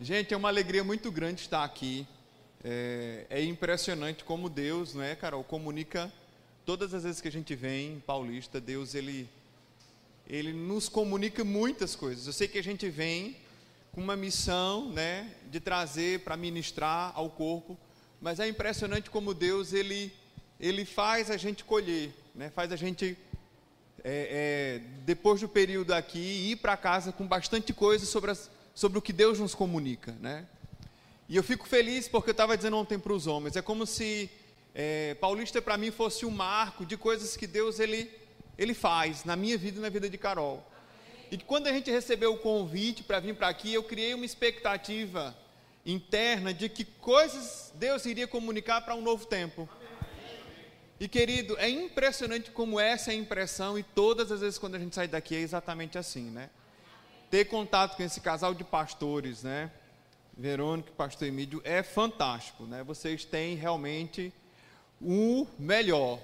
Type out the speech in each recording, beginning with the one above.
Gente, é uma alegria muito grande estar aqui. É, é, impressionante como Deus, não é, Carol, comunica todas as vezes que a gente vem em Paulista, Deus ele ele nos comunica muitas coisas. Eu sei que a gente vem com uma missão, né, de trazer para ministrar ao corpo, mas é impressionante como Deus ele ele faz a gente colher, né, faz a gente é, é, depois do período aqui ir para casa com bastante coisa sobre as sobre o que Deus nos comunica, né? E eu fico feliz porque eu estava dizendo ontem para os homens, é como se é, Paulista para mim fosse um marco de coisas que Deus ele, ele faz na minha vida e na vida de Carol. E que quando a gente recebeu o convite para vir para aqui, eu criei uma expectativa interna de que coisas Deus iria comunicar para um novo tempo. E querido, é impressionante como essa é a impressão, e todas as vezes quando a gente sai daqui é exatamente assim, né? Ter contato com esse casal de pastores, né? Verônica e pastor Emílio, é fantástico, né? Vocês têm realmente o melhor.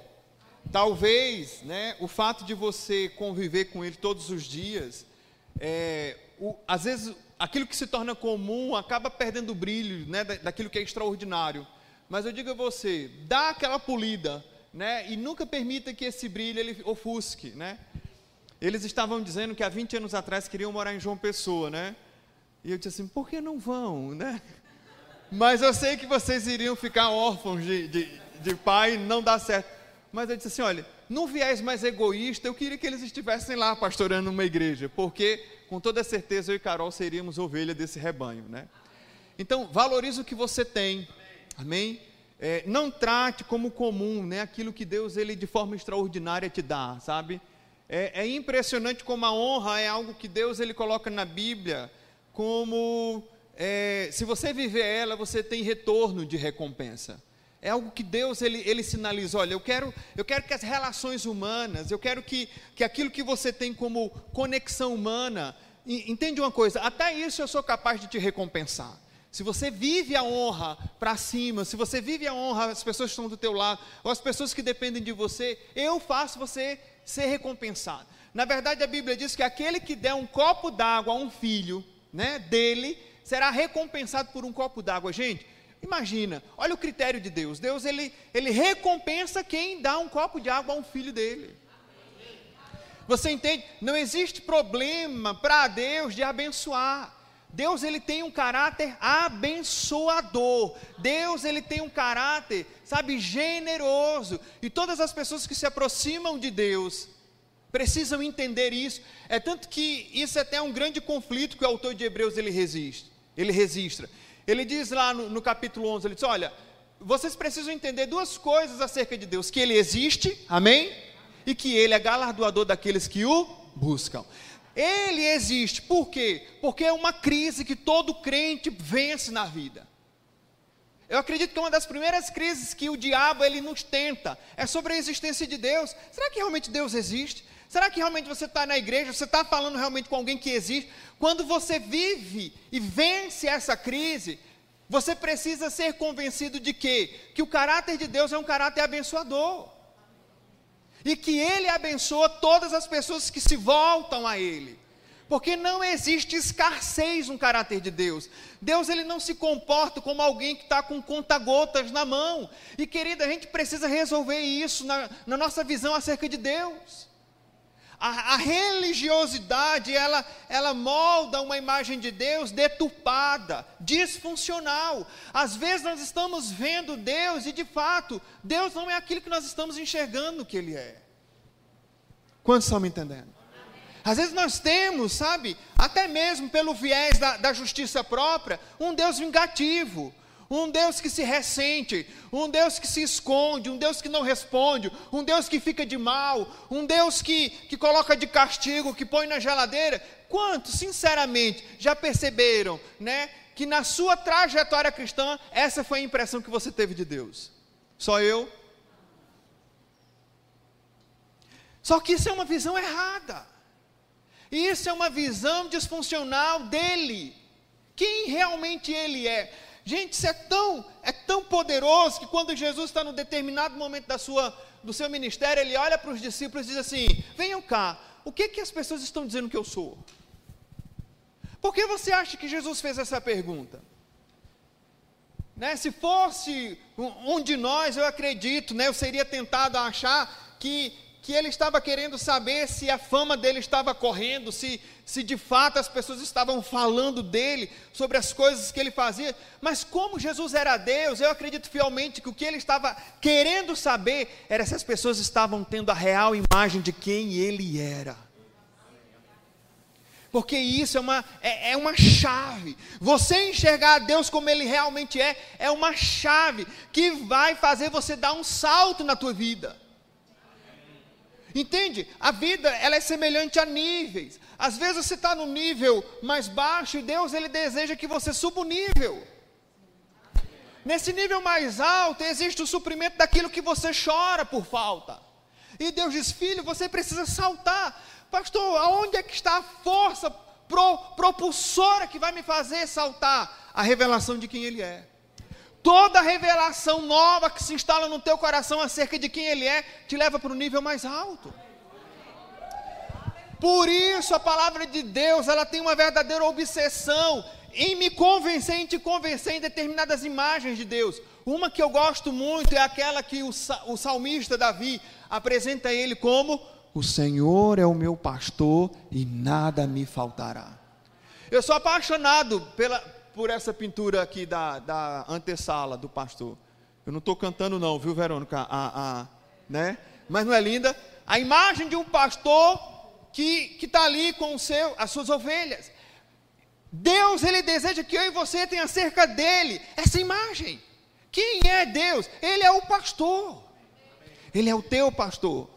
Talvez, né, o fato de você conviver com ele todos os dias, é, o, às vezes aquilo que se torna comum acaba perdendo o brilho, né, daquilo que é extraordinário. Mas eu digo a você, dá aquela polida, né, e nunca permita que esse brilho ele ofusque, né? Eles estavam dizendo que há 20 anos atrás queriam morar em João Pessoa, né? E eu disse assim, por que não vão, né? Mas eu sei que vocês iriam ficar órfãos de, de, de pai, não dá certo. Mas eu disse assim, olha, num viés mais egoísta, eu queria que eles estivessem lá pastorando uma igreja, porque com toda certeza eu e Carol seríamos ovelha desse rebanho, né? Então, valorize o que você tem, amém? É, não trate como comum, né? Aquilo que Deus, ele de forma extraordinária te dá, sabe? É, é, impressionante como a honra é algo que Deus ele coloca na Bíblia como é, se você viver ela, você tem retorno de recompensa. É algo que Deus ele, ele sinaliza, olha, eu quero, eu quero que as relações humanas, eu quero que, que aquilo que você tem como conexão humana, entende uma coisa, até isso eu sou capaz de te recompensar. Se você vive a honra para cima, se você vive a honra às pessoas que estão do teu lado, ou às pessoas que dependem de você, eu faço você ser recompensado. Na verdade, a Bíblia diz que aquele que der um copo d'água a um filho, né, dele, será recompensado por um copo d'água. Gente, imagina, olha o critério de Deus. Deus ele, ele recompensa quem dá um copo de água a um filho dele. Você entende? Não existe problema para Deus de abençoar. Deus ele tem um caráter abençoador. Deus ele tem um caráter, sabe, generoso. E todas as pessoas que se aproximam de Deus precisam entender isso. É tanto que isso é até um grande conflito que o autor de Hebreus ele resiste. Ele registra. Ele diz lá no, no capítulo 11, ele diz: "Olha, vocês precisam entender duas coisas acerca de Deus: que ele existe, amém? E que ele é galardoador daqueles que o buscam. Ele existe. Por quê? Porque é uma crise que todo crente vence na vida. Eu acredito que uma das primeiras crises que o diabo ele nos tenta é sobre a existência de Deus. Será que realmente Deus existe? Será que realmente você está na igreja? Você está falando realmente com alguém que existe? Quando você vive e vence essa crise, você precisa ser convencido de quê? Que o caráter de Deus é um caráter abençoador e que Ele abençoa todas as pessoas que se voltam a Ele. Porque não existe escassez no caráter de Deus. Deus ele não se comporta como alguém que está com conta-gotas na mão. E querida, a gente precisa resolver isso na, na nossa visão acerca de Deus. A, a, religiosidade, ela, ela molda uma imagem de Deus deturpada, disfuncional. Às vezes nós estamos vendo Deus e, de fato, Deus não é aquilo que nós estamos enxergando que Ele é. Quantos estão me entendendo? Às vezes nós temos, sabe, até mesmo pelo viés da, da justiça própria, um Deus vingativo, um Deus que se ressente, um Deus que se esconde, um Deus que não responde, um Deus que fica de mal, um Deus que, que coloca de castigo, que põe na geladeira. Quantos, sinceramente, já perceberam, né, que na sua trajetória cristã, essa foi a impressão que você teve de Deus? Só eu? Só que isso é uma visão errada. Isso é uma visão disfuncional dele. Quem realmente ele é? Gente, isso é tão, é tão poderoso que quando Jesus está no determinado momento da sua, do seu ministério, ele olha para os discípulos e diz assim: venham cá, o que, que as pessoas estão dizendo que eu sou? Por que você acha que Jesus fez essa pergunta? Né, se fosse um de nós, eu acredito, né, eu seria tentado a achar que, que ele estava querendo saber se a fama dele estava correndo, se, se de fato as pessoas estavam falando dele, sobre as coisas que ele fazia. Mas como Jesus era Deus, eu acredito fielmente que o que ele estava querendo saber era se as pessoas estavam tendo a real imagem de quem ele era porque isso é uma, é, é, uma chave. Você enxergar Deus como Ele realmente é, é uma chave que vai fazer você dar um salto na tua vida. Entende? A vida ela é semelhante a níveis. Às vezes você está no nível mais baixo e Deus ele deseja que você suba o nível. Nesse nível mais alto existe o suprimento daquilo que você chora por falta. E Deus diz: Filho, você precisa saltar. Pastor, aonde é que está a força pro, propulsora que vai me fazer saltar? A revelação de quem Ele é. Toda revelação nova que se instala no teu coração acerca de quem Ele é, te leva para o nível mais alto. Por isso a palavra de Deus, ela tem uma verdadeira obsessão em me convencer, em te convencer em determinadas imagens de Deus. Uma que eu gosto muito é aquela que o, o salmista Davi apresenta ele como o Senhor é o meu pastor e nada me faltará. Eu sou apaixonado pela, por essa pintura aqui da, da antessala do pastor. Eu não estou cantando não, viu, Verônica? A, a, né? Mas não é linda? A imagem de um pastor que está ali com seu, as suas ovelhas. Deus, Ele deseja que eu e você tenha cerca dele essa imagem. Quem é Deus? Ele é o pastor. Ele é o teu pastor.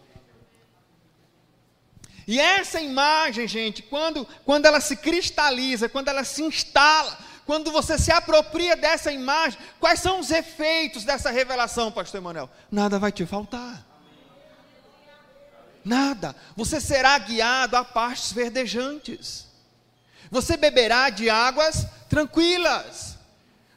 E essa imagem, gente, quando, quando ela se cristaliza, quando ela se instala, quando você se apropria dessa imagem, quais são os efeitos dessa revelação, Pastor Emanuel? Nada vai te faltar. Nada. Você será guiado a pastos verdejantes. Você beberá de águas tranquilas.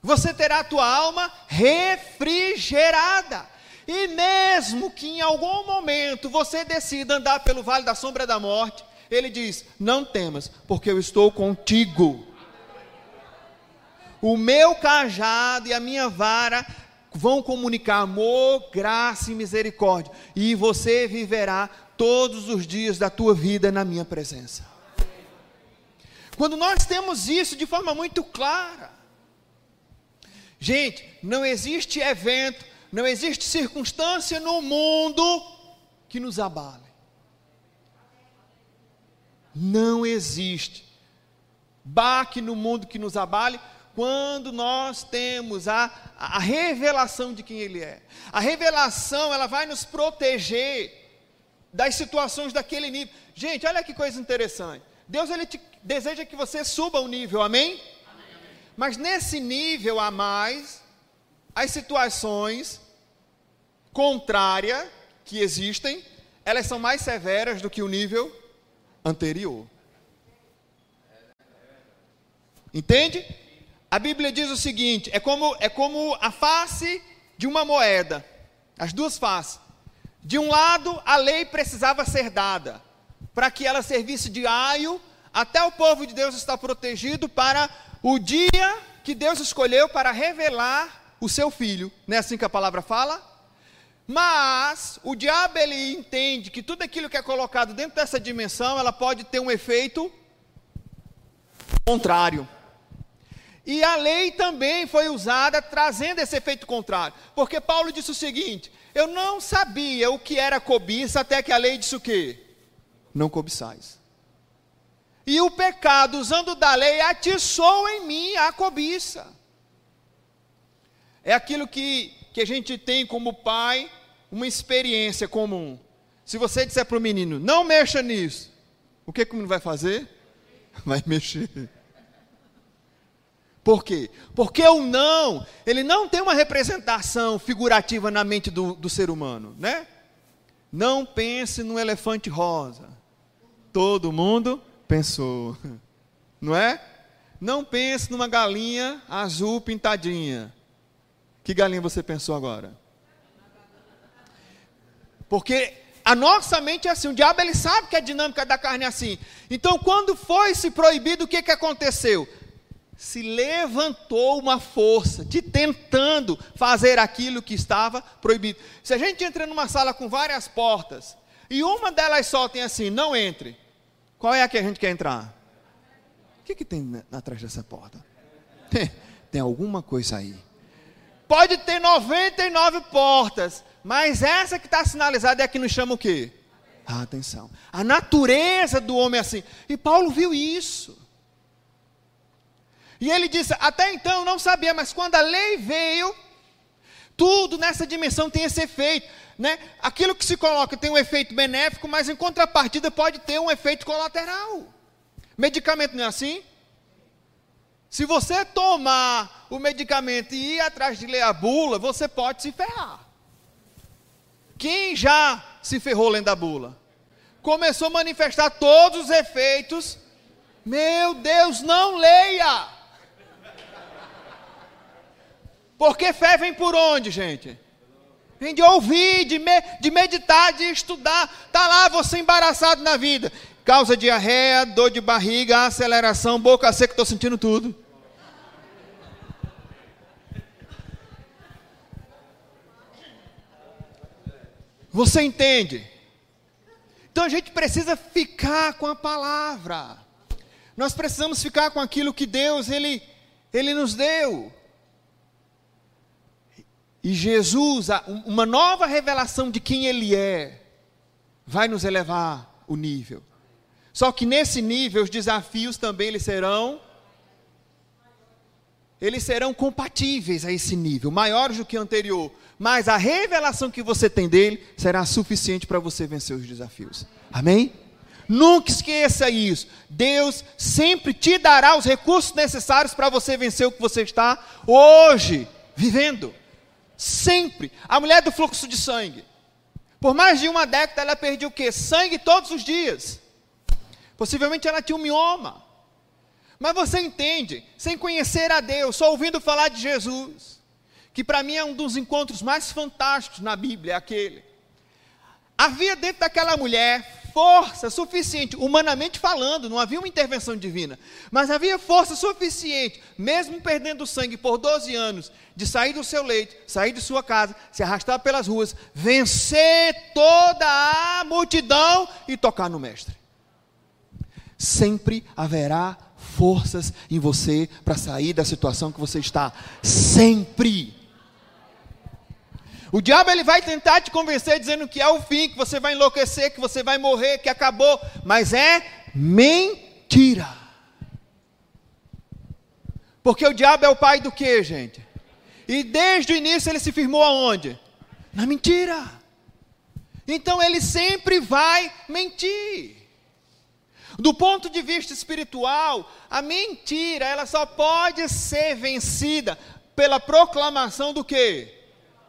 Você terá a tua alma refrigerada. E mesmo que em algum momento você decida andar pelo vale da sombra da morte, ele diz: Não temas, porque eu estou contigo. O meu cajado e a minha vara vão comunicar amor, graça e misericórdia, e você viverá todos os dias da tua vida na minha presença. Quando nós temos isso de forma muito clara, gente, não existe evento, não existe circunstância no mundo que nos abale. Não existe baque no mundo que nos abale quando nós temos a, a revelação de quem Ele é. A revelação, ela vai nos proteger das situações daquele nível. Gente, olha que coisa interessante. Deus, Ele deseja que você suba o nível, amém? amém? Mas nesse nível a mais, as situações contrárias que existem, elas são mais severas do que o nível anterior. Entende? A Bíblia diz o seguinte: é como, é como a face de uma moeda, as duas faces. De um lado, a lei precisava ser dada, para que ela servisse de aio até o povo de Deus estar protegido para o dia que Deus escolheu para revelar o seu filho. Não é assim que a palavra fala? Mas o diabo ele entende que tudo aquilo que é colocado dentro dessa dimensão, ela pode ter um efeito contrário. E a lei também foi usada trazendo esse efeito contrário. Porque Paulo disse o seguinte: Eu não sabia o que era cobiça até que a lei disse o quê? Não cobiçais. E o pecado, usando da lei, atiçou em mim a cobiça. É aquilo que, que a gente tem como pai, uma experiência comum. Se você disser para o menino, não mexa nisso, o que, que o menino vai fazer? Vai mexer. Por quê? Porque o não, ele não tem uma representação figurativa na mente do, do ser humano, né? Não pense no elefante rosa. Todo mundo pensou, não é? Não pense numa galinha azul pintadinha. Que galinha você pensou agora? Porque A nossa mente é assim, o diabo ele sabe que a dinâmica da carne é assim. Então, quando foi se proibido, o que, que aconteceu? Se levantou uma força de tentando fazer aquilo que estava proibido. Se a gente entra numa sala com várias portas e uma delas só tem assim, não entre, qual é a que a gente quer entrar? O que, que tem atrás dessa porta? Tem, tem alguma coisa aí. Pode ter 99 portas, mas essa que está sinalizada é a que nos chama o quê? A atenção. A natureza do homem é assim. E Paulo viu isso. E ele disse: Até então não sabia, mas quando a lei veio, tudo nessa dimensão tem esse efeito. Né? Aquilo que se coloca tem um efeito benéfico, mas em contrapartida pode ter um efeito colateral. Medicamento não é assim? Se você tomar o medicamento e ir atrás de ler a bula, você pode se ferrar. Quem já se ferrou lendo a bula? Começou a manifestar todos os efeitos. Meu Deus, não leia! Porque fé vem por onde, gente? Vem de ouvir, de, me, de meditar, de estudar. Está lá você embaraçado na vida. Causa diarreia, dor de barriga, aceleração, boca seca, estou sentindo tudo. Você entende? Então a gente precisa ficar com a palavra. Nós precisamos ficar com aquilo que Deus ele ele nos deu. E Jesus, uma nova revelação de quem ele é, vai nos elevar o nível. Só que nesse nível os desafios também eles serão eles serão compatíveis a esse nível, maiores do que o anterior, mas a revelação que você tem dele será suficiente para você vencer os desafios. Amém? Nunca esqueça isso. Deus sempre te dará os recursos necessários para você vencer o que você está hoje vivendo. Sempre. A mulher do fluxo de sangue. Por mais de uma década ela perdeu o quê? Sangue todos os dias. Possivelmente ela tinha um mioma. Mas você entende, sem conhecer a Deus, só ouvindo falar de Jesus, que para mim é um dos encontros mais fantásticos na Bíblia, é aquele. Havia dentro daquela mulher força suficiente, humanamente falando, não havia uma intervenção divina, mas havia força suficiente, mesmo perdendo sangue por 12 anos, de sair do seu leito, sair de sua casa, se arrastar pelas ruas, vencer toda a multidão e tocar no Mestre. Sempre haverá forças em você para sair da situação que você está. Sempre. O diabo ele vai tentar te convencer dizendo que é o fim, que você vai enlouquecer, que você vai morrer, que acabou, mas é mentira. Porque o diabo é o pai do que, gente? E desde o início ele se firmou aonde? Na mentira. Então ele sempre vai mentir. Do ponto de vista espiritual, a mentira, ela só pode ser vencida pela proclamação do quê?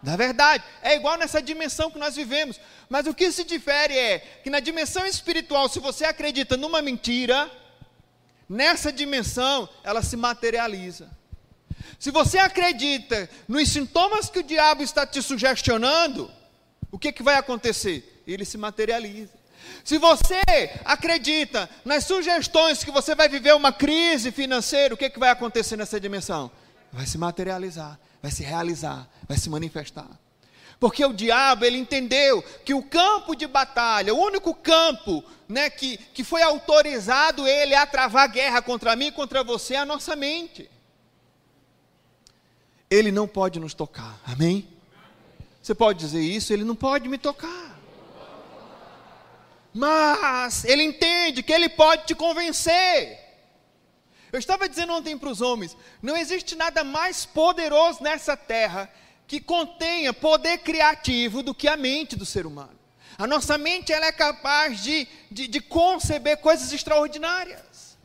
Da verdade. É igual nessa dimensão que nós vivemos. Mas o que se difere é que na dimensão espiritual, se você acredita numa mentira, nessa dimensão ela se materializa. Se você acredita nos sintomas que o diabo está te sugestionando, o que, que vai acontecer? Ele se materializa. Se você acredita nas sugestões que você vai viver uma crise financeira, o que, que vai acontecer nessa dimensão? Vai se materializar, vai se realizar, vai se manifestar. Porque o diabo, ele entendeu que o campo de batalha, o único campo né, que, que foi autorizado ele a travar guerra contra mim e contra você é a nossa mente. Ele não pode nos tocar, amém? Você pode dizer isso? Ele não pode me tocar. Mas ele entende que ele pode te convencer. Eu estava dizendo ontem para os homens: não existe nada mais poderoso nessa terra que contenha poder criativo do que a mente do ser humano. A nossa mente ela é capaz de, de, de conceber coisas extraordinárias.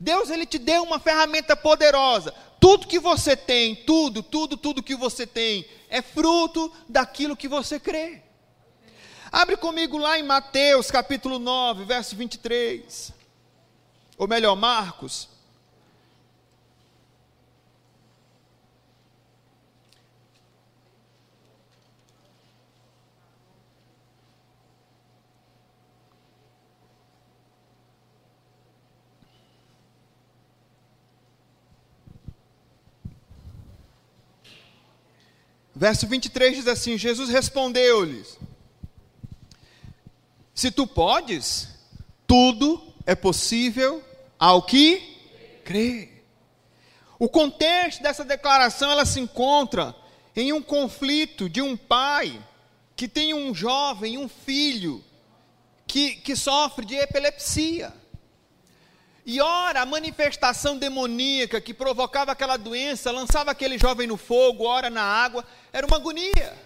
Deus ele te deu uma ferramenta poderosa. Tudo que você tem, tudo, tudo, tudo que você tem é fruto daquilo que você crê. Abre comigo lá em Mateus capítulo 9, verso 23. Ou melhor, Marcos. Verso 23 diz assim: Jesus respondeu-lhes: Se tu podes, tudo é possível ao que crê. O contexto dessa declaração ela se encontra em um conflito de um pai que tem um jovem, um filho, que, que sofre de epilepsia. E ora, a manifestação demoníaca que provocava aquela doença, lançava aquele jovem no fogo, ora na água, era uma agonia.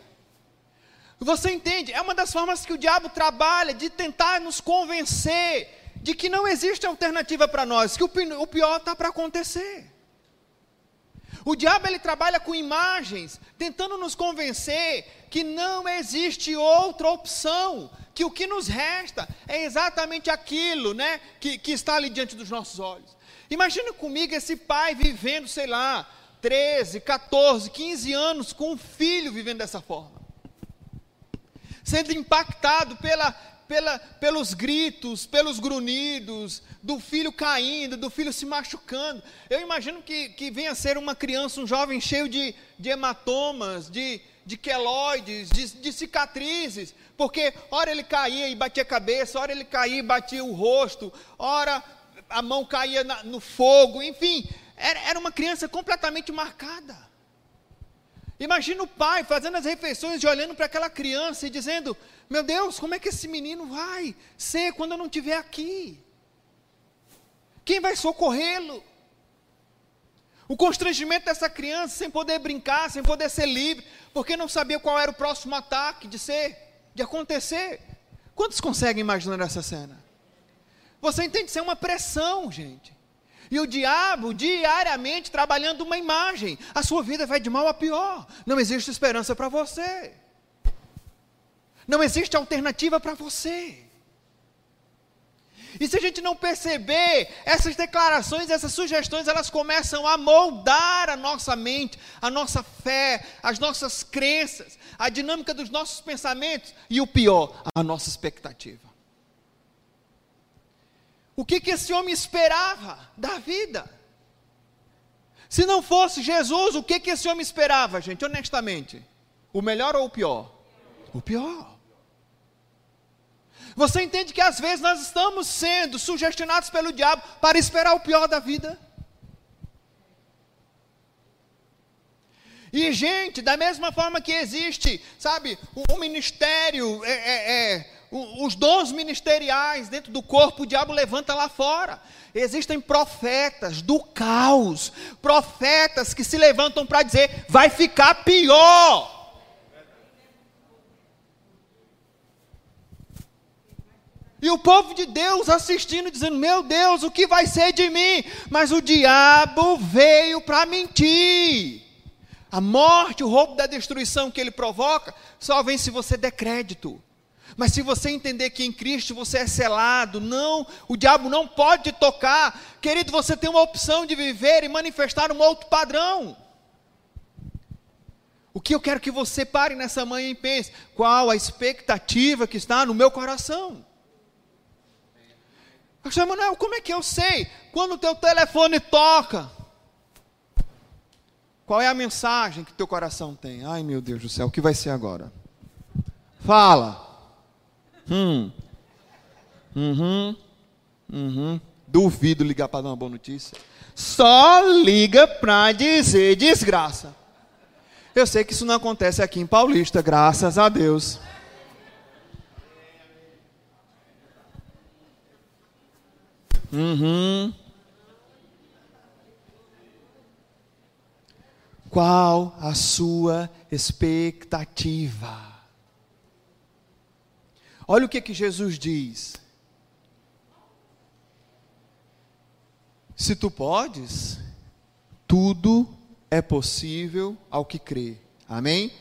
Você entende? É uma das formas que o diabo trabalha de tentar nos convencer de que não existe alternativa para nós, que o, pior está para acontecer. O diabo ele trabalha com imagens, tentando nos convencer que não existe outra opção, que o que nos resta é exatamente aquilo, né, que, que está ali diante dos nossos olhos. Imagina comigo esse pai vivendo, sei lá, 13, 14, 15 anos com um filho vivendo dessa forma. Sendo impactado pela, pela, pelos gritos, pelos grunhidos, do filho caindo, do filho se machucando. Eu imagino que, que venha a ser uma criança, um jovem cheio de, de hematomas, de, de queloides, de, de cicatrizes, porque ora ele caía e batia a cabeça, ora ele caía e batia o rosto, ora a mão caía na, no fogo, enfim, era, era uma criança completamente marcada. Imagina o pai fazendo as refeições e olhando para aquela criança e dizendo: Meu Deus, como é que esse menino vai ser quando eu não estiver aqui? Quem vai socorrê-lo? O constrangimento dessa criança sem poder brincar, sem poder ser livre, porque não sabia qual era o próximo ataque de ser, de acontecer. Quantos conseguem imaginar essa cena? Você entende? Isso é uma pressão, gente. E o diabo, diariamente, trabalhando uma imagem. A sua vida vai de mal a pior. Não existe esperança para você. Não existe alternativa para você. E se a gente não perceber, essas declarações, essas sugestões, elas começam a moldar a nossa mente, a nossa fé, as nossas crenças, a dinâmica dos nossos pensamentos e o pior, a nossa expectativa. O que, que esse homem esperava da vida? Se não fosse Jesus, o que, que esse homem esperava, gente, honestamente? O melhor ou o pior? O pior. Você entende que às vezes nós estamos sendo sugestionados pelo diabo para esperar o pior da vida? E, gente, da mesma forma que existe, sabe, o, ministério, é, é, é, os dons ministeriais dentro do corpo, o diabo levanta lá fora. Existem profetas do caos, profetas que se levantam para dizer: vai ficar pior. E o povo de Deus assistindo, dizendo: Meu Deus, o que vai ser de mim? Mas o diabo veio para mentir. A morte, o roubo da destruição que ele provoca, só vem se você der crédito. Mas se você entender que em Cristo você é selado, não, o diabo não pode tocar. Querido, você tem uma opção de viver e manifestar um outro padrão. O que eu quero que você pare nessa manhã e pense: qual a expectativa que está no meu coração? Pastor Manuel, como é que eu sei? Quando o teu telefone toca, qual é a mensagem que teu coração tem? Ai, meu Deus do céu, o que vai ser agora? Fala. Hum. Uhum. Uhum. Duvido ligar para dar uma boa notícia. Só liga para dizer desgraça. Eu sei que isso não acontece aqui em Paulista, graças a Deus. Uhum. Qual a sua expectativa? Olha o que, que Jesus diz. Se tu podes, tudo é possível ao que crê. Amém?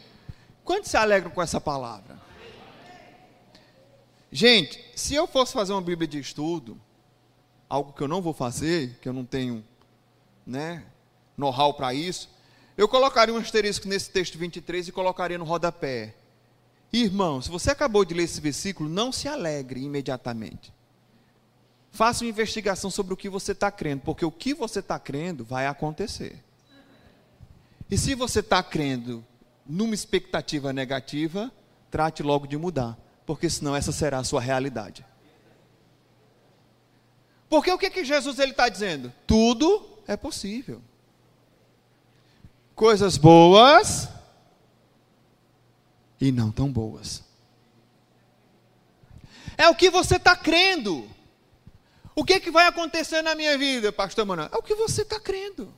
Quantos se alegram com essa palavra? Gente, se eu fosse fazer uma Bíblia de estudo, algo que eu não vou fazer, que eu não tenho, né, know-how para isso, eu colocaria um asterisco nesse texto 23 e colocaria no rodapé. Irmão, se você acabou de ler esse versículo, não se alegre imediatamente. Faça uma investigação sobre o que você está crendo, porque o que você está crendo vai acontecer. E se você está crendo numa expectativa negativa, trate logo de mudar, porque senão essa será a sua realidade. Porque o que, que Jesus está dizendo? Tudo é possível. Coisas boas e não tão boas. É o que você está crendo. O que, que vai acontecer na minha vida, pastor Manuel? É o que você está crendo.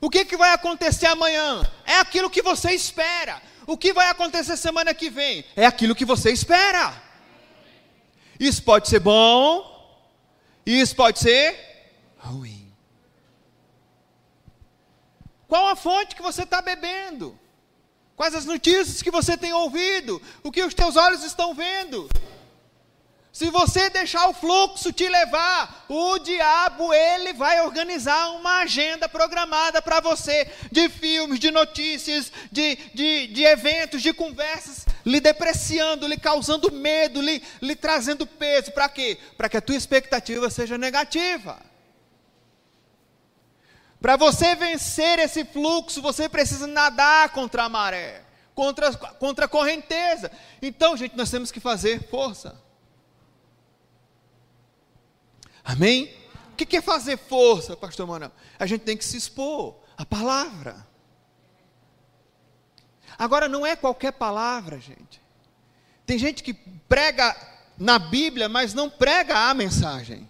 O que, que vai acontecer amanhã? É aquilo que você espera. O que vai acontecer semana que vem? É aquilo que você espera. Isso pode ser bom, isso pode ser ruim. Qual a fonte que você está bebendo? Quais as notícias que você tem ouvido? O que os teus olhos estão vendo? Se você deixar o fluxo te levar, o diabo ele vai organizar uma agenda programada para você de filmes, de notícias, de, de, de, eventos, de conversas, lhe depreciando, lhe causando medo, lhe, lhe trazendo peso. Para quê? Para que a tua expectativa seja negativa. Para você vencer esse fluxo, você precisa nadar contra a maré, contra, contra a correnteza. Então, gente, nós temos que fazer força. Amém? O que é fazer força, pastor Manuel? A gente tem que se expor à palavra. Agora, não é qualquer palavra, gente. Tem gente que prega na Bíblia, mas não prega a mensagem.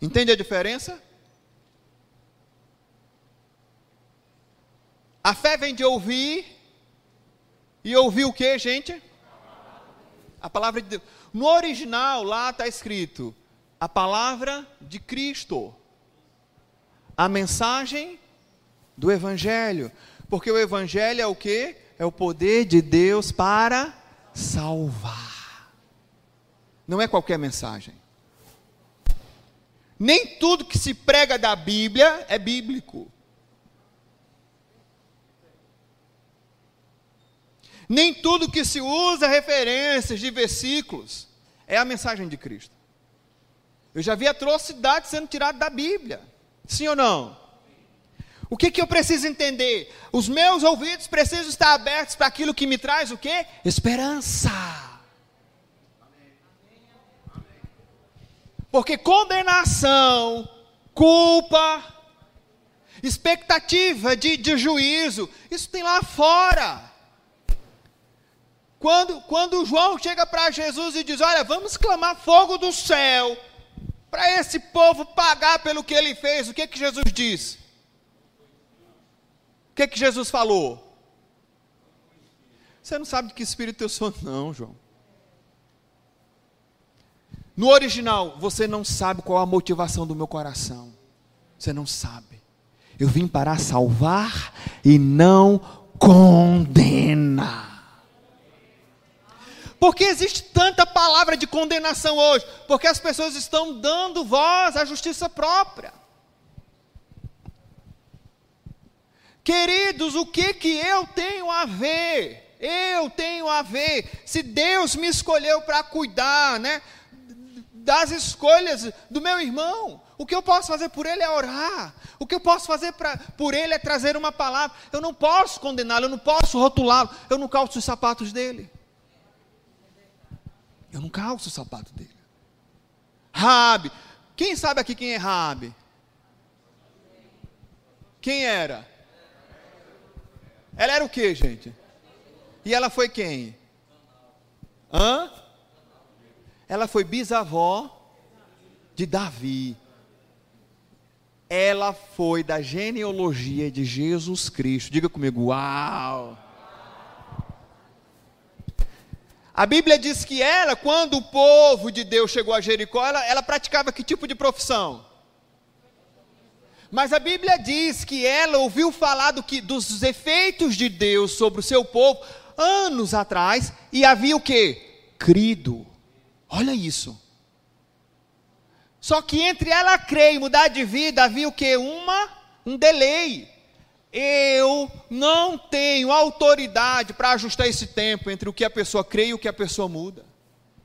Entende a diferença? A fé vem de ouvir, e ouvir o que, gente? A palavra de Deus. No original, lá está escrito: a palavra de Cristo, a mensagem do Evangelho, porque o Evangelho é o que? É o poder de Deus para salvar. Não é qualquer mensagem. Nem tudo que se prega da Bíblia é bíblico. Nem tudo que se usa referências de versículos é a mensagem de Cristo. Eu já vi atrocidade sendo tirada da Bíblia. Sim ou não? O que, que eu preciso entender? Os meus ouvidos precisam estar abertos para aquilo que me traz o quê? Esperança. Porque condenação, culpa, expectativa de, de juízo, isso tem lá fora. Quando, quando João chega para Jesus e diz: Olha, vamos clamar fogo do céu para esse povo pagar pelo que ele fez, o que que Jesus disse? O que que Jesus falou? Você não sabe de que espírito eu sou, não, João. No original, você não sabe qual a motivação do meu coração. Você não sabe. Eu vim para salvar e não condenar. Por que existe tanta palavra de condenação hoje? Porque as pessoas estão dando voz à justiça própria. Queridos, o que que eu tenho a ver? Eu tenho a ver. Se Deus me escolheu para cuidar, né, das escolhas do meu irmão, o que eu posso fazer por ele é orar. O que eu posso fazer pra, por ele é trazer uma palavra. Eu não posso condená-lo, eu não posso rotulá-lo, eu não calço os sapatos dele. Eu não calço o sapato dele. Rabi. Quem sabe aqui quem é Rabi? Quem era? Ela era o que, gente? E ela foi quem? Hã? Ela foi bisavó de Davi. Ela foi da genealogia de Jesus Cristo. Diga comigo, uau! A Bíblia diz que ela, quando o povo de Deus chegou a Jericó, ela, ela praticava que tipo de profissão? Mas a Bíblia diz que ela ouviu falar do que, dos efeitos de Deus sobre o seu povo anos atrás e havia o que? Crido. Olha isso. Só que entre ela crer e mudar de vida havia o que? Uma, um delay. Eu não tenho autoridade para ajustar esse tempo entre o que a pessoa crê e o que a pessoa muda.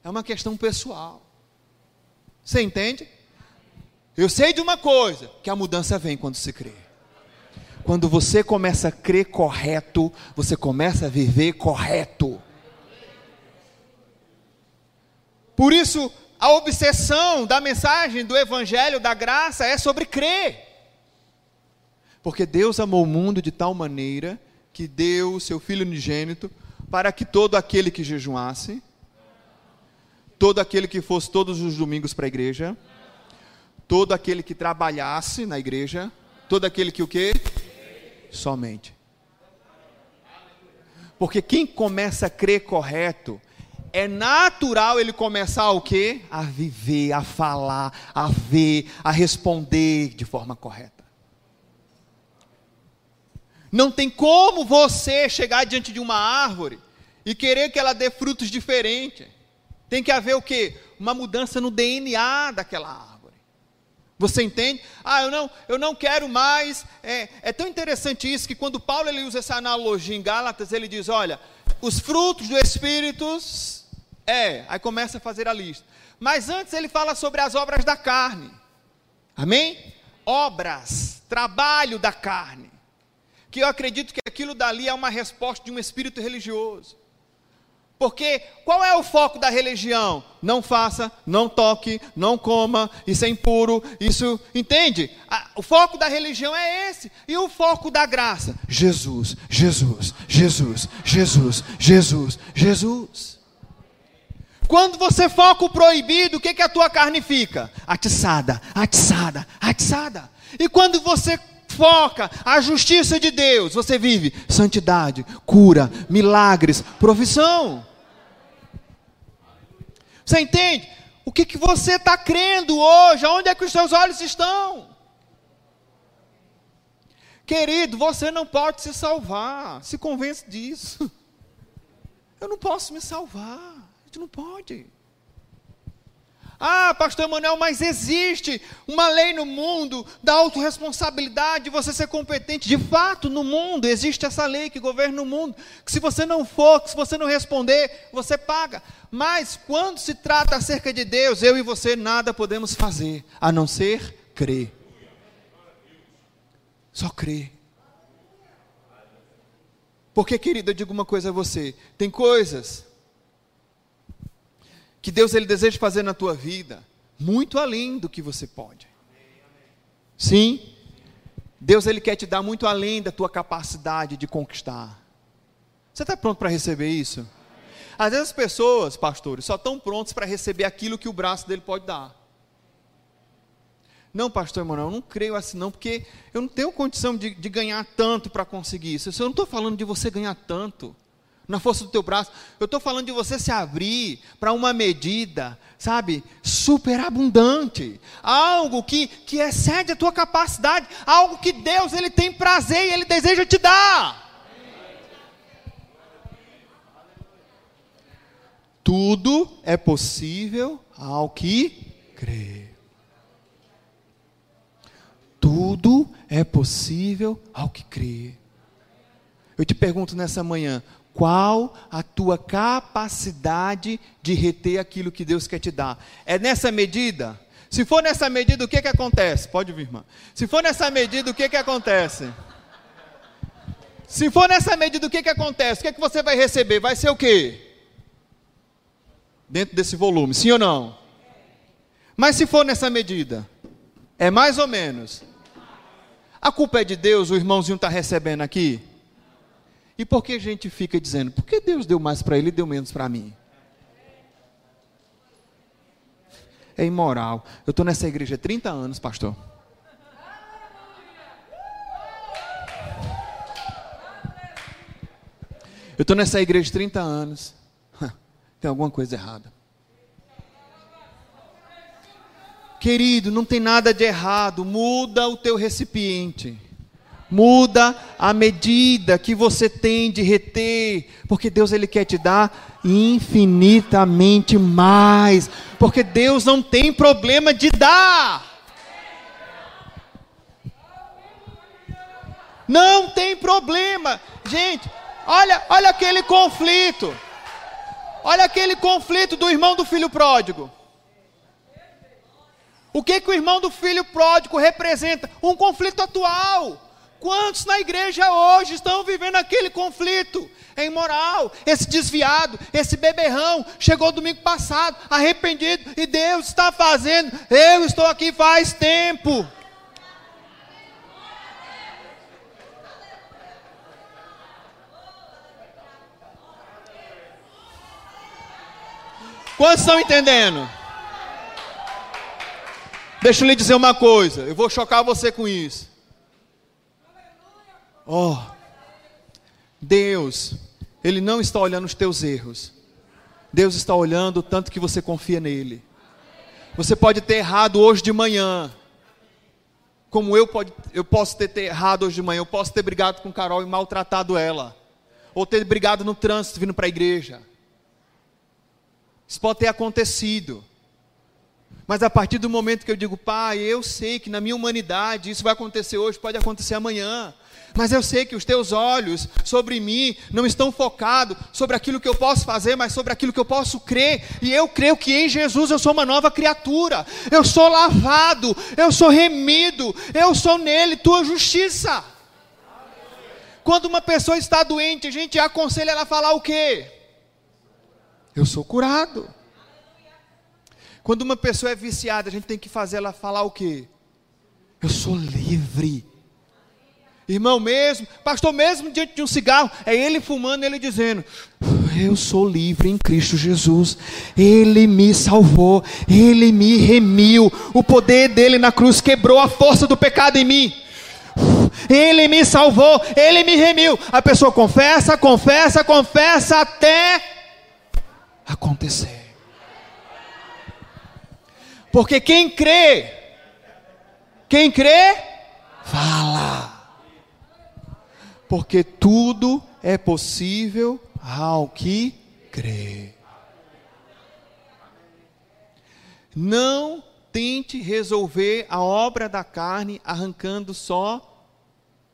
É uma questão pessoal. Você entende? Eu sei de uma coisa, que a mudança vem quando se crê. Quando você começa a crer correto, você começa a viver correto. Por isso, a obsessão da mensagem do Evangelho da graça é sobre crer. Porque Deus amou o mundo de tal maneira que deu o seu Filho unigênito para que todo aquele que jejuasse, todo aquele que fosse todos os domingos para a igreja, todo aquele que trabalhasse na igreja, todo aquele que o quê? Somente. Porque quem começa a crer correto, é natural ele começar o quê? A viver, a falar, a ver, a responder de forma correta. Não tem como você chegar diante de uma árvore e querer que ela dê frutos diferentes. Tem que haver o quê? Uma mudança no DNA daquela árvore. Você entende? Ah, eu não, eu não quero mais. É, é tão interessante isso que quando Paulo ele usa essa analogia em Gálatas, ele diz: olha, os frutos do Espírito é, aí começa a fazer a lista. Mas antes ele fala sobre as obras da carne. Amém? Obras, trabalho da carne. Que eu acredito que aquilo dali é uma resposta de um espírito religioso. Porque qual é o foco da religião? Não faça, não toque, não coma, isso é impuro, isso. Entende? o foco da religião é esse. E o foco da graça? Jesus, Jesus, Jesus, Jesus, Jesus, Jesus. Quando você foca o proibido, o que, que a tua carne fica? Atiçada, atiçada, atiçada. E quando você foca a justiça de Deus, você vive santidade, cura, milagres, provisão. Você entende? O que, que você está crendo hoje? Aonde é que os seus olhos estão? Querido, você não pode se salvar. Se convence disso. Eu não posso me salvar gente não pode. Ah, pastor Emanuel, mas existe uma lei no mundo da autorresponsabilidade de você ser competente. De fato, no mundo existe essa lei que governa o mundo. Que se você não for, que se você não responder, você paga. Mas quando se trata acerca de Deus, eu e você nada podemos fazer a não ser crer. Só crer. Porque, querido, eu digo uma coisa a você: tem coisas que Deus ele deseja fazer na tua vida, muito além do que você pode. Sim, Deus ele quer te dar muito além da tua capacidade de conquistar. Você está pronto para receber isso? Às vezes as pessoas, pastores, só estão prontos para receber aquilo que o braço dele pode dar. Não, pastor Emanuel, eu não creio assim não, porque eu não tenho condição de, de ganhar tanto para conseguir isso. Eu não estou falando de você ganhar tanto na força do teu braço. Eu estou falando de você se abrir para uma medida, sabe, superabundante, algo que, que excede a tua capacidade, algo que Deus ele tem prazer e ele deseja te dar. Tudo é possível ao que crê. Tudo é possível ao que crê. Eu te pergunto nessa manhã: qual a tua capacidade de reter aquilo que Deus quer te dar? É nessa medida? Se for nessa medida, o que, que acontece? Pode vir, irmã. Se for nessa medida, o que, que acontece? Se for nessa medida, o que, que acontece? O que, que você vai receber? Vai ser o quê? Dentro desse volume, sim ou não? Mas se for nessa medida, é mais ou menos. A culpa é de Deus, o irmãozinho está recebendo aqui? E por que a gente fica dizendo, por que Deus deu mais para ele e deu menos para mim? É imoral. Eu estou nessa igreja há 30 anos, pastor. Eu estou nessa igreja há 30 anos. Tem alguma coisa errada. Querido, não tem nada de errado. Muda o teu recipiente. Muda a medida que você tem de reter, porque Deus ele quer te dar infinitamente mais, porque Deus não tem problema de dar. Não tem problema. Gente, olha, olha aquele conflito. Olha aquele conflito do irmão do filho pródigo. O que que o irmão do filho pródigo representa? Um conflito atual. Quantos na igreja hoje estão vivendo aquele conflito? É imoral, esse desviado, esse beberrão, chegou domingo passado, arrependido, e Deus está fazendo, eu estou aqui faz tempo. Quantos estão entendendo? Deixa eu lhe dizer uma coisa, eu vou chocar você com isso. Oh, Deus, Ele não está olhando os teus erros. Deus está olhando o tanto que você confia nele. Você pode ter errado hoje de manhã. Como eu, pode, eu posso ter, ter errado hoje de manhã. Eu posso ter brigado com Carol e maltratado ela. Ou ter brigado no trânsito vindo para a igreja. Isso pode ter acontecido. Mas a partir do momento que eu digo, pai, eu sei que na minha humanidade isso vai acontecer hoje, pode acontecer amanhã. Mas eu sei que os teus olhos sobre mim não estão focados sobre aquilo que eu posso fazer, mas sobre aquilo que eu posso crer. E eu creio que em Jesus eu sou uma nova criatura. Eu sou lavado, eu sou remido, eu sou nele tua justiça. Quando uma pessoa está doente, a gente aconselha ela a falar o quê? Eu sou curado. Quando uma pessoa é viciada, a gente tem que fazer ela falar o quê? Eu sou livre. Irmão mesmo, pastor mesmo diante de um cigarro, é ele fumando, ele dizendo: Eu sou livre em Cristo Jesus. Ele me salvou, ele me remiu. O poder dele na cruz quebrou a força do pecado em mim. Ele me salvou, ele me remiu. A pessoa confessa, confessa, confessa até acontecer. Porque quem crê, quem crê, fala porque tudo é possível ao que crê. Não tente resolver a obra da carne arrancando só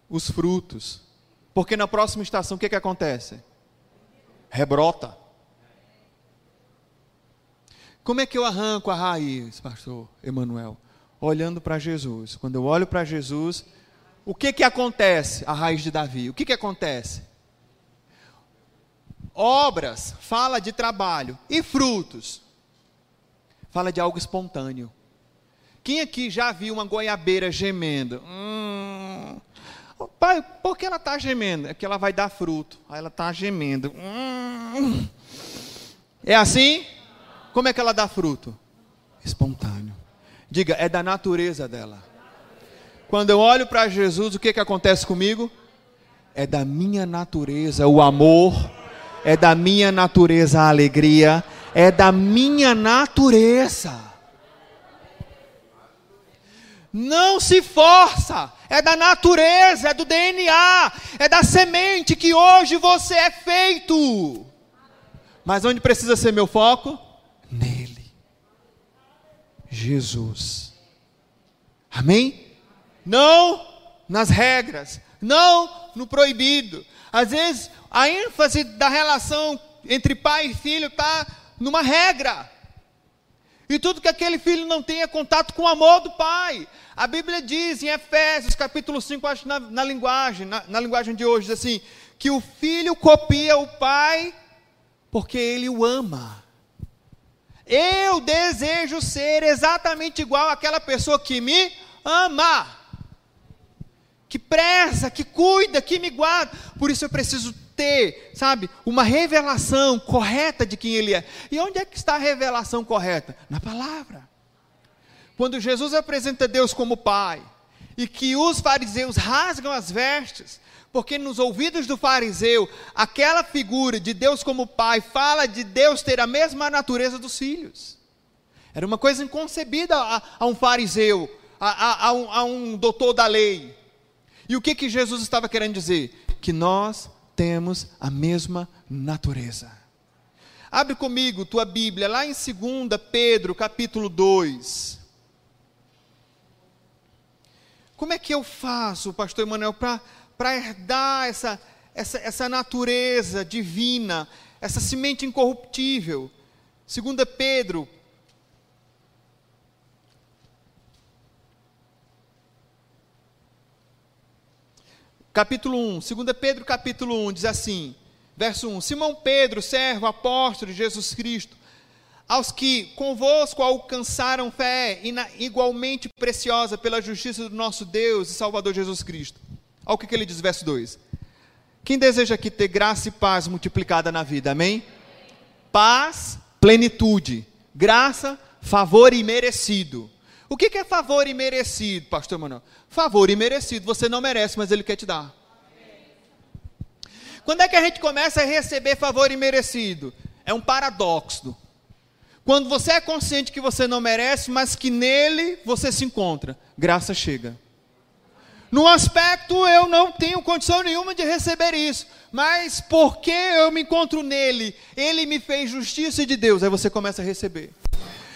os frutos. Porque na próxima estação o que, que acontece? Rebrota. Como é que eu arranco a raiz, pastor Emanuel? Olhando para Jesus. Quando eu olho para Jesus, o que que acontece? A raiz de Davi. O que que acontece? Obras fala de trabalho e frutos fala de algo espontâneo. Quem aqui já viu uma goiabeira gemendo? Hum, pai, por que ela está gemendo? É que ela vai dar fruto. Aí ela está gemendo. Hum, é assim? Como é que ela dá fruto? Espontâneo. Diga, é da natureza dela. Quando eu olho para Jesus, o que, que acontece comigo? É da minha natureza o amor, é da minha natureza a alegria, é da minha natureza. Não se força, é da natureza, é do DNA, é da semente que hoje você é feito. Mas onde precisa ser meu foco? Nele. Jesus. Amém? Não nas regras, não no proibido. Às vezes, a ênfase da relação entre pai e filho está numa regra. E tudo que aquele filho não tem é contato com o amor do pai. A Bíblia diz em Efésios capítulo 5, acho na, na linguagem, na, na linguagem de hoje, diz assim, que o filho copia o pai porque ele o ama. Eu desejo ser exatamente igual àquela pessoa que me ama que preza, que cuida, que me guarda. Por isso eu preciso ter, sabe, uma revelação correta de quem Ele é. E onde é que está a revelação correta? Na palavra. Quando Jesus apresenta Deus como Pai, e que os fariseus rasgam as vestes, porque nos ouvidos do fariseu, aquela figura de Deus como Pai fala de Deus ter a mesma natureza dos filhos. Era uma coisa inconcebida a, a um fariseu, a, a, um, a um doutor da lei. E o que, que Jesus estava querendo dizer? Que nós temos a mesma natureza. Abre comigo tua Bíblia, lá em 2 Pedro, capítulo 2. Como é que eu faço, pastor Emanuel, para herdar essa, essa, essa natureza divina, essa semente incorruptível? 2 Pedro, capítulo 1, 2 Pedro capítulo 1 diz assim, verso 1: Simão Pedro, servo, apóstolo de Jesus Cristo, aos que convosco alcançaram fé igualmente preciosa pela justiça do nosso Deus e Salvador Jesus Cristo. Olha o que, que ele diz, verso 2. Quem deseja aqui ter graça e paz multiplicada na vida, amém? Paz, plenitude, graça, favor imerecido. O que, que é favor imerecido, pastor Manuel? Favor imerecido, você não merece, mas ele quer te dar. Quando é que a gente começa a receber favor imerecido? É um paradoxo. Quando você é consciente que você não merece, mas que nele você se encontra, graça chega. No aspecto, eu não tenho condição nenhuma de receber isso, mas porque eu me encontro nele, ele me fez justiça de Deus, aí você começa a receber.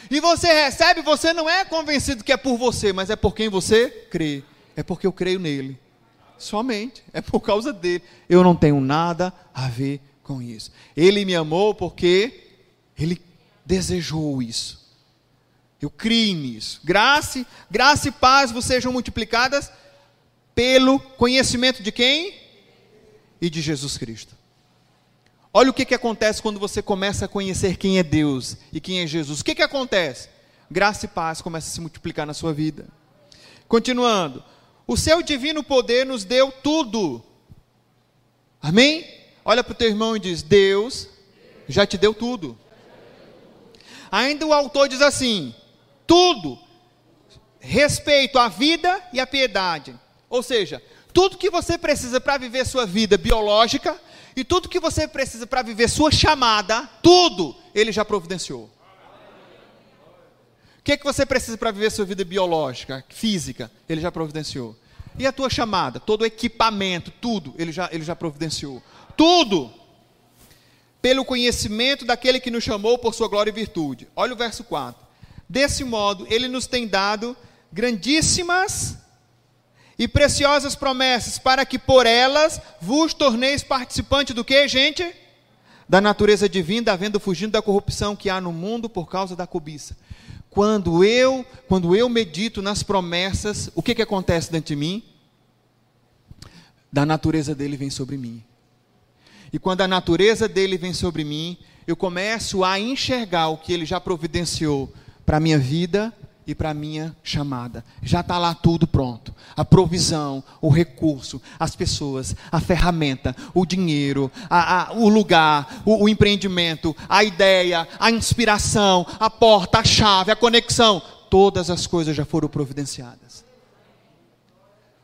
E você recebe, você não é convencido que é por você, mas é por quem você crê. É porque eu creio nele. Somente. É por causa dele. Eu não tenho nada a ver com isso. Ele me amou porque ele desejou isso. Eu criei nisso. Graça, graça e paz vos sejam multiplicadas pelo conhecimento de quem? E de Jesus Cristo. Olha o que, que acontece quando você começa a conhecer quem é Deus e quem é Jesus. O que, que acontece? Graça e paz começam a se multiplicar na sua vida. Continuando. O seu divino poder nos deu tudo. Amém? Olha para o teu irmão e diz: Deus já te deu tudo. Ainda o autor diz assim: tudo, respeito à vida e à piedade, ou seja, tudo que você precisa para viver sua vida biológica e tudo que você precisa para viver sua chamada, tudo ele já providenciou. O que, é que você precisa para viver sua vida biológica, física? Ele já providenciou. E a tua chamada, todo o equipamento, tudo, ele já, ele já providenciou. Tudo! Pelo conhecimento daquele que nos chamou por sua glória e virtude. Olha o verso 4. Desse modo, ele nos tem dado grandíssimas e preciosas promessas, para que por elas vos torneis participante do que, gente? Da natureza divina, havendo fugindo da corrupção que há no mundo por causa da cobiça. Quando eu, quando eu medito nas promessas, o que, que acontece dentro de mim? Da natureza dele vem sobre mim. E quando a natureza dele vem sobre mim, eu começo a enxergar o que ele já providenciou para a minha vida e para a minha chamada. Já está lá tudo pronto. A provisão, o recurso, as pessoas, a ferramenta, o dinheiro, a, a, o lugar, o, o empreendimento, a ideia, a inspiração, a porta, a chave, a conexão. Todas as coisas já foram providenciadas.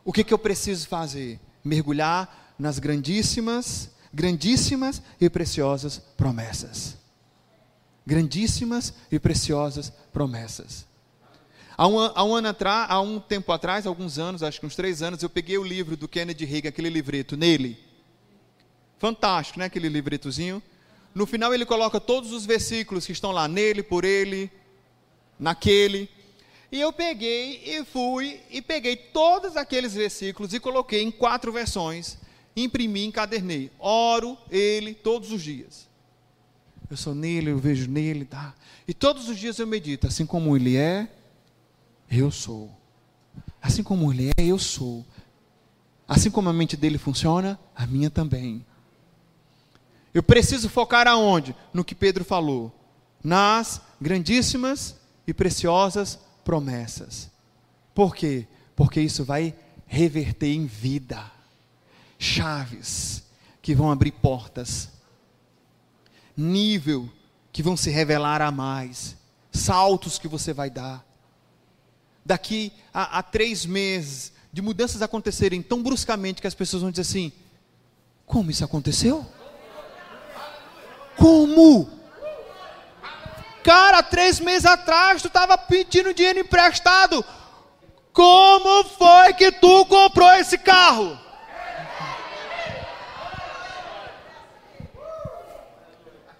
O que, que eu preciso fazer? Mergulhar nas grandíssimas, grandíssimas e preciosas promessas. Grandíssimas e preciosas promessas. Há um, há um ano atrás, há um tempo atrás, alguns anos, acho que uns três anos, eu peguei o livro do Kennedy Reagan, aquele livreto, nele. Fantástico, né? Aquele livretozinho. No final ele coloca todos os versículos que estão lá, nele, por ele, naquele. E eu peguei e fui e peguei todos aqueles versículos e coloquei em quatro versões, imprimi, encadernei. Oro ele todos os dias. Eu sou nele, eu vejo nele, tá? E todos os dias eu medito, assim como ele é, eu sou. Assim como ele é, eu sou. Assim como a mente dele funciona, a minha também. Eu preciso focar aonde? No que Pedro falou. Nas grandíssimas e preciosas promessas. Por quê? Porque isso vai reverter em vida. Chaves que vão abrir portas. Nível que vão se revelar a mais. Saltos que você vai dar daqui a, a três meses, de mudanças acontecerem tão bruscamente que as pessoas vão dizer assim: como isso aconteceu? Como? Cara, três meses atrás tu estava pedindo dinheiro emprestado. Como foi que tu comprou esse carro?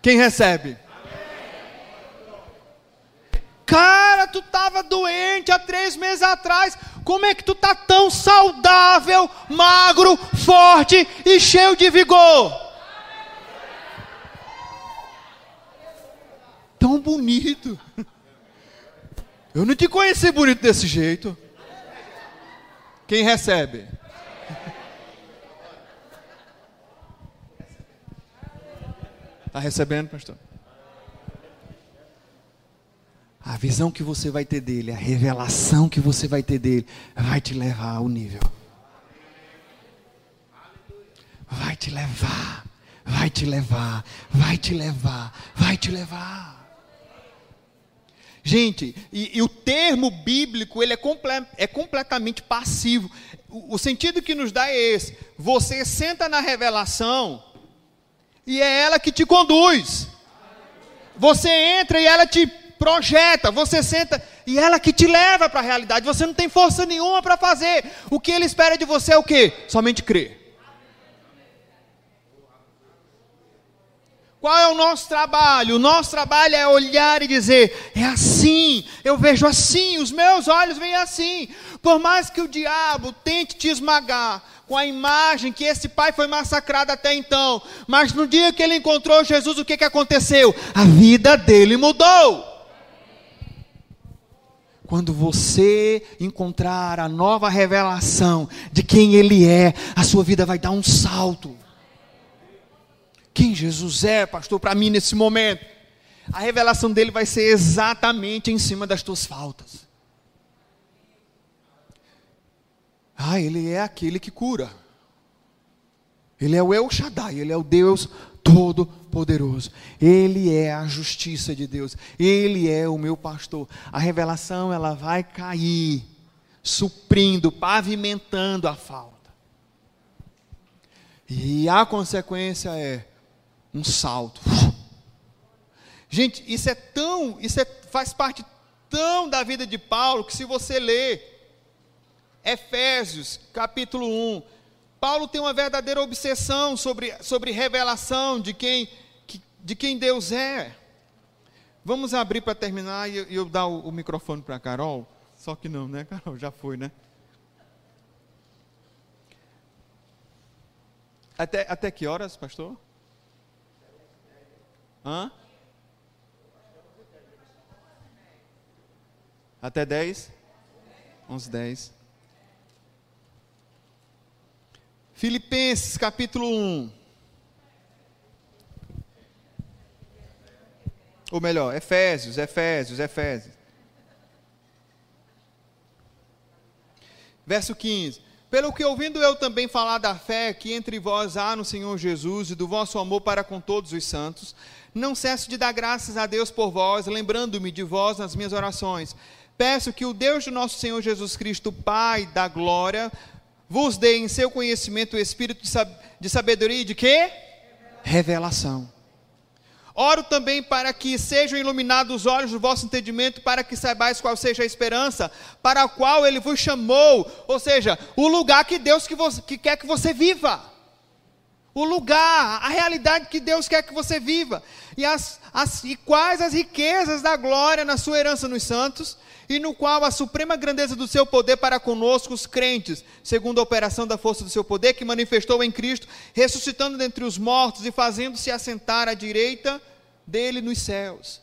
Quem recebe? Cara, tu estava doente há três meses atrás. Como é que tu está tão saudável, magro, forte e cheio de vigor? Tão bonito. Eu não te conheci bonito desse jeito. Quem recebe? Está recebendo, pastor? A visão que você vai ter dele, a revelação que você vai ter dele, vai te levar ao nível. Vai te levar, vai te levar, vai te levar, vai te levar. Gente, e, e o termo bíblico ele é, comple, é completamente passivo. O, o sentido que nos dá é esse: você senta na revelação e é ela que te conduz. Você entra e ela te projeta, você senta e ela que te leva para a realidade. Você não tem força nenhuma para fazer. O que ele espera de você é o quê? Somente crer. Qual é o nosso trabalho? O nosso trabalho é olhar e dizer: é assim, eu vejo assim, os meus olhos veem assim. Por mais que o diabo tente te esmagar com a imagem que esse pai foi massacrado até então, mas no dia que ele encontrou Jesus, o que, que aconteceu? A vida dele mudou. Quando você encontrar a nova revelação de quem Ele é, a sua vida vai dar um salto. Quem Jesus é, pastor, para mim nesse momento? A revelação dele vai ser exatamente em cima das tuas faltas. Ah, ele é aquele que cura. Ele é o El Shaddai, ele é o Deus Todo-Poderoso. Ele é a justiça de Deus. Ele é o meu pastor. A revelação ela vai cair, suprindo, pavimentando a falta. E a consequência é um salto. Gente, isso é tão, isso é, faz parte tão da vida de Paulo que se você ler Efésios, capítulo 1, Paulo tem uma verdadeira obsessão sobre, sobre revelação de quem, de quem Deus é. Vamos abrir para terminar e eu, eu dar o, o microfone para a Carol. Só que não, né, Carol? Já foi, né? Até, até que horas, pastor? Hã? Até 10? 11, 10. Filipenses capítulo 1. Ou melhor, Efésios, Efésios, Efésios. Verso 15. Pelo que ouvindo eu também falar da fé que entre vós há no Senhor Jesus e do vosso amor para com todos os santos, não cesso de dar graças a Deus por vós, lembrando-me de vós nas minhas orações. Peço que o Deus do nosso Senhor Jesus Cristo, Pai da glória, vos dê em seu conhecimento o espírito de sabedoria e de quê? Revelação. Oro também para que sejam iluminados os olhos do vosso entendimento, para que saibais qual seja a esperança para a qual ele vos chamou, ou seja, o lugar que Deus que, você, que quer que você viva. O lugar, a realidade que Deus quer que você viva. E, as, as, e quais as riquezas da glória na sua herança nos santos, e no qual a suprema grandeza do seu poder para conosco, os crentes, segundo a operação da força do seu poder, que manifestou em Cristo, ressuscitando dentre os mortos e fazendo-se assentar à direita dele nos céus.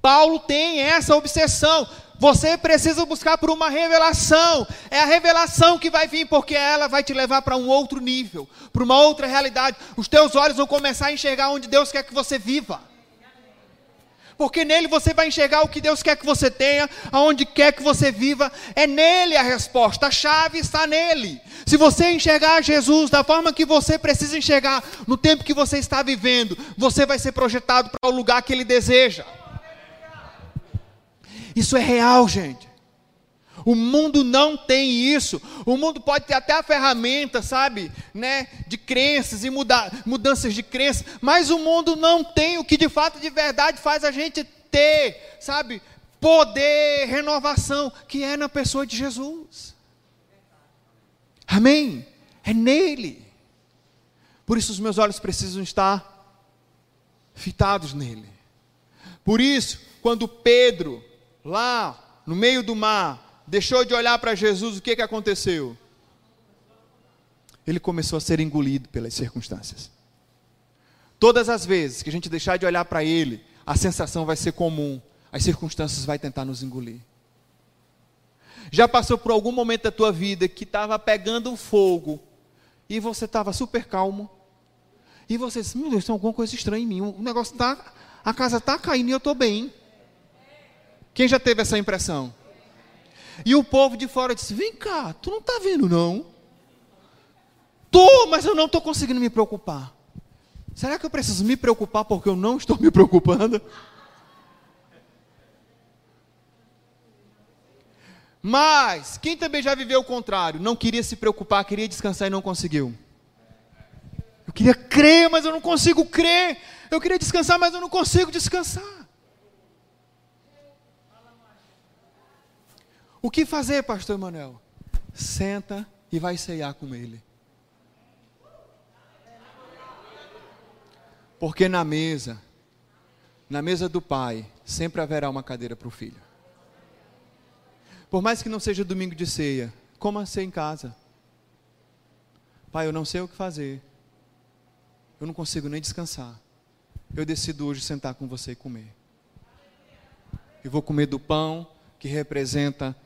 Paulo tem essa obsessão. Você precisa buscar por uma revelação. É a revelação que vai vir, porque ela vai te levar para um outro nível, para uma outra realidade. Os teus olhos vão começar a enxergar onde Deus quer que você viva porque nele você vai enxergar o que Deus quer que você tenha, aonde quer que você viva, é nele a resposta, a chave está nele. Se você enxergar Jesus da forma que você precisa enxergar, no tempo que você está vivendo, você vai ser projetado para o lugar que ele deseja. Isso é real, gente. O mundo não tem isso. O mundo pode ter até a ferramenta, sabe, né, de crenças e muda, mudanças de crenças, mas o mundo não tem o que de fato, de verdade, faz a gente ter, sabe, poder, renovação, que é na pessoa de Jesus. Amém? É nele. Por isso os meus olhos precisam estar fitados nele. Por isso, quando Pedro, lá no meio do mar, deixou de olhar para Jesus, o que, que aconteceu? Ele começou a ser engolido pelas circunstâncias. Todas as vezes que a gente deixar de olhar para Ele, a sensação vai ser comum, as circunstâncias vão tentar nos engolir. Já passou por algum momento da tua vida que estava pegando fogo e você estava super calmo? E você diz, meu Deus, tem alguma coisa estranha em mim. O negócio está, a casa está caindo e eu estou bem. Quem já teve essa impressão? E o povo de fora disse: Vem cá, tu não está vendo, não? Tô, mas eu não estou conseguindo me preocupar. Será que eu preciso me preocupar porque eu não estou me preocupando? Mas, quem também já viveu o contrário? Não queria se preocupar, queria descansar e não conseguiu. Eu queria crer, mas eu não consigo crer. Eu queria descansar, mas eu não consigo descansar. O que fazer, pastor Emanuel? Senta e vai ceiar com ele. Porque na mesa, na mesa do pai, sempre haverá uma cadeira para o filho. Por mais que não seja domingo de ceia, coma ceia em casa. Pai, eu não sei o que fazer. Eu não consigo nem descansar. Eu decido hoje sentar com você e comer. Eu vou comer do pão que representa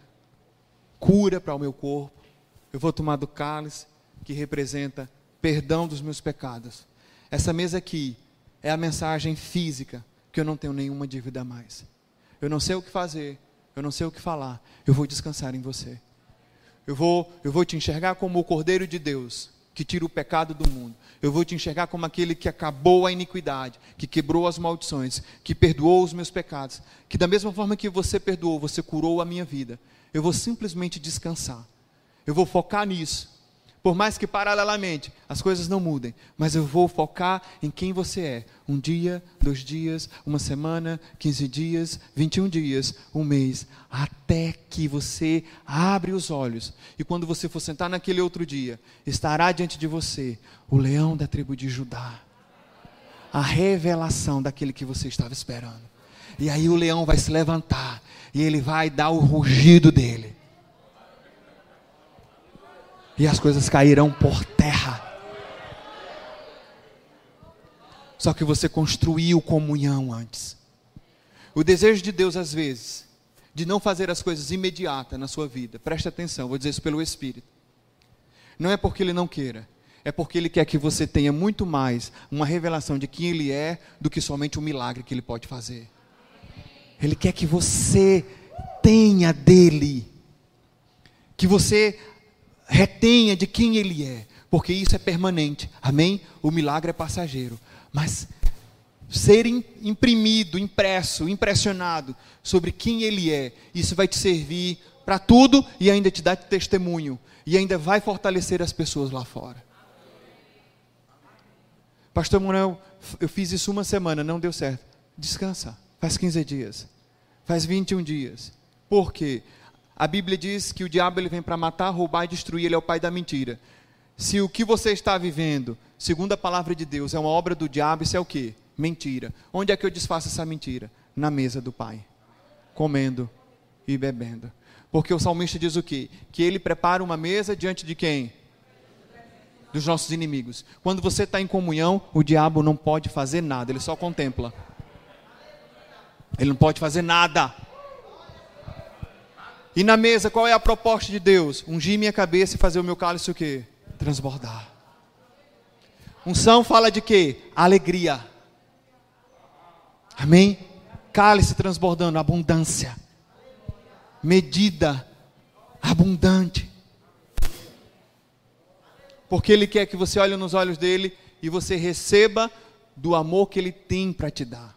cura para o meu corpo. Eu vou tomar do cálice, que representa perdão dos meus pecados. Essa mesa aqui é a mensagem física que eu não tenho nenhuma dívida a mais. Eu não sei o que fazer, eu não sei o que falar. Eu vou descansar em você. Eu vou, eu vou te enxergar como o Cordeiro de Deus que tira o pecado do mundo. Eu vou te enxergar como aquele que acabou a iniquidade, que quebrou as maldições, que perdoou os meus pecados, que da mesma forma que você perdoou, você curou a minha vida eu vou simplesmente descansar. Eu vou focar nisso. Por mais que paralelamente as coisas não mudem, mas eu vou focar em quem você é. Um dia, dois dias, uma semana, quinze dias, vinte e um dias, um mês, até que você abre os olhos. E quando você for sentar naquele outro dia, estará diante de você o leão da tribo de Judá. A revelação daquele que você estava esperando. E aí o leão vai se levantar e ele vai dar o rugido dele. E as coisas cairão por terra. Só que você construiu comunhão antes. O desejo de Deus, às vezes, de não fazer as coisas imediatas na sua vida, preste atenção, vou dizer isso pelo Espírito. Não é porque Ele não queira, é porque Ele quer que você tenha muito mais uma revelação de quem Ele é do que somente o milagre que Ele pode fazer. Ele quer que você tenha dele, que você retenha de quem ele é, porque isso é permanente, amém? O milagre é passageiro, mas ser imprimido, impresso, impressionado sobre quem ele é, isso vai te servir para tudo e ainda te dá testemunho, e ainda vai fortalecer as pessoas lá fora. Pastor Manuel, eu fiz isso uma semana, não deu certo. Descansa. Faz 15 dias. Faz 21 dias. Por quê? A Bíblia diz que o diabo ele vem para matar, roubar e destruir, ele é o pai da mentira. Se o que você está vivendo, segundo a palavra de Deus, é uma obra do diabo, isso é o quê? Mentira. Onde é que eu desfaço essa mentira? Na mesa do Pai, comendo e bebendo. Porque o salmista diz o quê? Que ele prepara uma mesa diante de quem? Dos nossos inimigos. Quando você está em comunhão, o diabo não pode fazer nada, ele só contempla. Ele não pode fazer nada. E na mesa, qual é a proposta de Deus? Ungir minha cabeça e fazer o meu cálice o quê? Transbordar. Unção fala de quê? Alegria. Amém? Cálice transbordando, abundância. Medida abundante. Porque Ele quer que você olhe nos olhos dele e você receba do amor que Ele tem para te dar.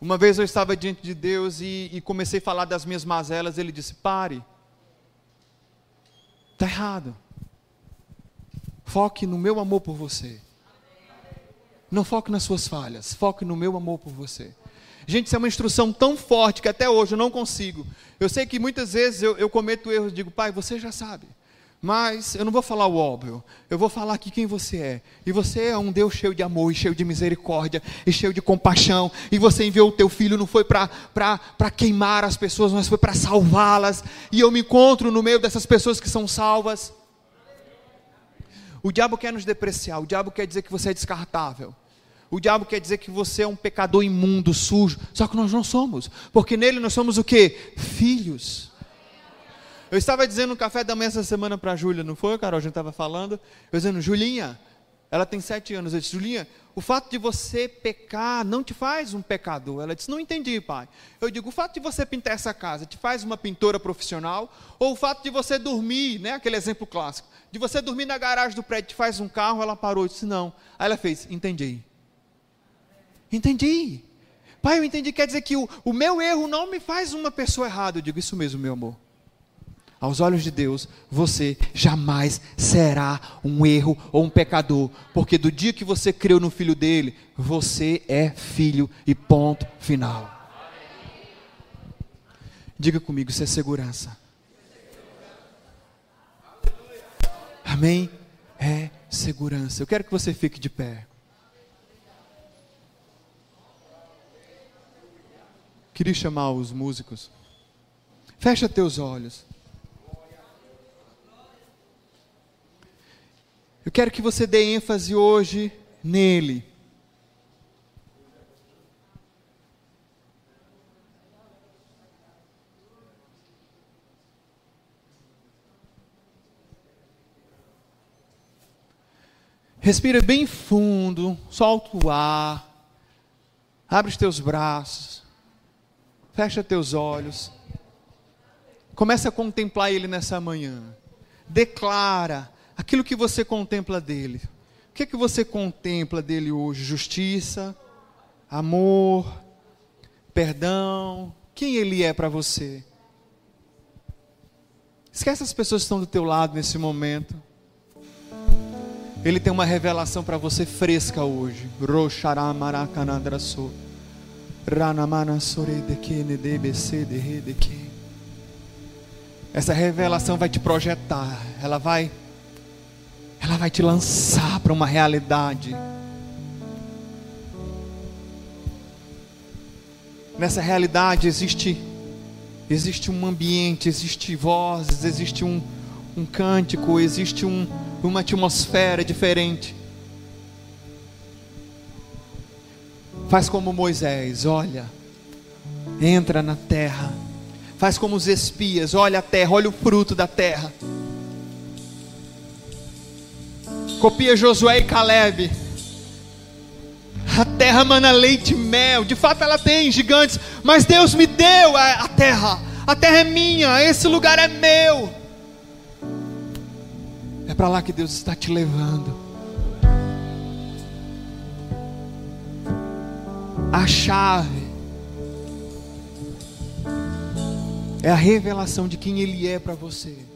Uma vez eu estava diante de Deus e, e comecei a falar das minhas mazelas. Ele disse: pare. Está errado. Foque no meu amor por você. Não foque nas suas falhas. Foque no meu amor por você. Gente, isso é uma instrução tão forte que até hoje eu não consigo. Eu sei que muitas vezes eu, eu cometo erros e digo, pai, você já sabe. Mas eu não vou falar o óbvio, eu vou falar aqui quem você é. E você é um Deus cheio de amor, e cheio de misericórdia, e cheio de compaixão. E você enviou o teu filho, não foi para queimar as pessoas, mas foi para salvá-las. E eu me encontro no meio dessas pessoas que são salvas. O diabo quer nos depreciar, o diabo quer dizer que você é descartável. O diabo quer dizer que você é um pecador imundo, sujo. Só que nós não somos, porque nele nós somos o que? Filhos. Eu estava dizendo no café da manhã essa semana para a Júlia, não foi, Carol? A gente estava falando. Eu dizendo, Julinha, Ela tem sete anos. Eu disse, Julinha, o fato de você pecar não te faz um pecador. Ela disse, não entendi, pai. Eu digo, o fato de você pintar essa casa te faz uma pintora profissional? Ou o fato de você dormir, né, aquele exemplo clássico, de você dormir na garagem do prédio te faz um carro? Ela parou e disse, não. Aí ela fez, entendi. Entendi. Pai, eu entendi, quer dizer que o, o meu erro não me faz uma pessoa errada. Eu digo, isso mesmo, meu amor aos olhos de Deus, você jamais será um erro ou um pecador, porque do dia que você creu no filho dele, você é filho e ponto final. Diga comigo, isso é segurança. Amém? É segurança. Eu quero que você fique de pé. Queria chamar os músicos. Fecha teus olhos. Eu quero que você dê ênfase hoje nele. Respira bem fundo, solta o ar, abre os teus braços, fecha teus olhos, começa a contemplar Ele nessa manhã, declara aquilo que você contempla dele. O que é que você contempla dele hoje? Justiça, amor, perdão. Quem ele é para você? Esquece as pessoas que estão do teu lado nesse momento. Ele tem uma revelação para você fresca hoje. Essa revelação vai te projetar. Ela vai ela vai te lançar para uma realidade. Nessa realidade existe existe um ambiente, existe vozes, existe um, um cântico, existe um, uma atmosfera diferente. Faz como Moisés, olha, entra na terra. Faz como os espias, olha a terra, olha o fruto da terra. Copia Josué e Caleb. A terra mana leite e mel. De fato ela tem gigantes, mas Deus me deu a, a terra. A terra é minha, esse lugar é meu. É para lá que Deus está te levando. A chave é a revelação de quem Ele é para você.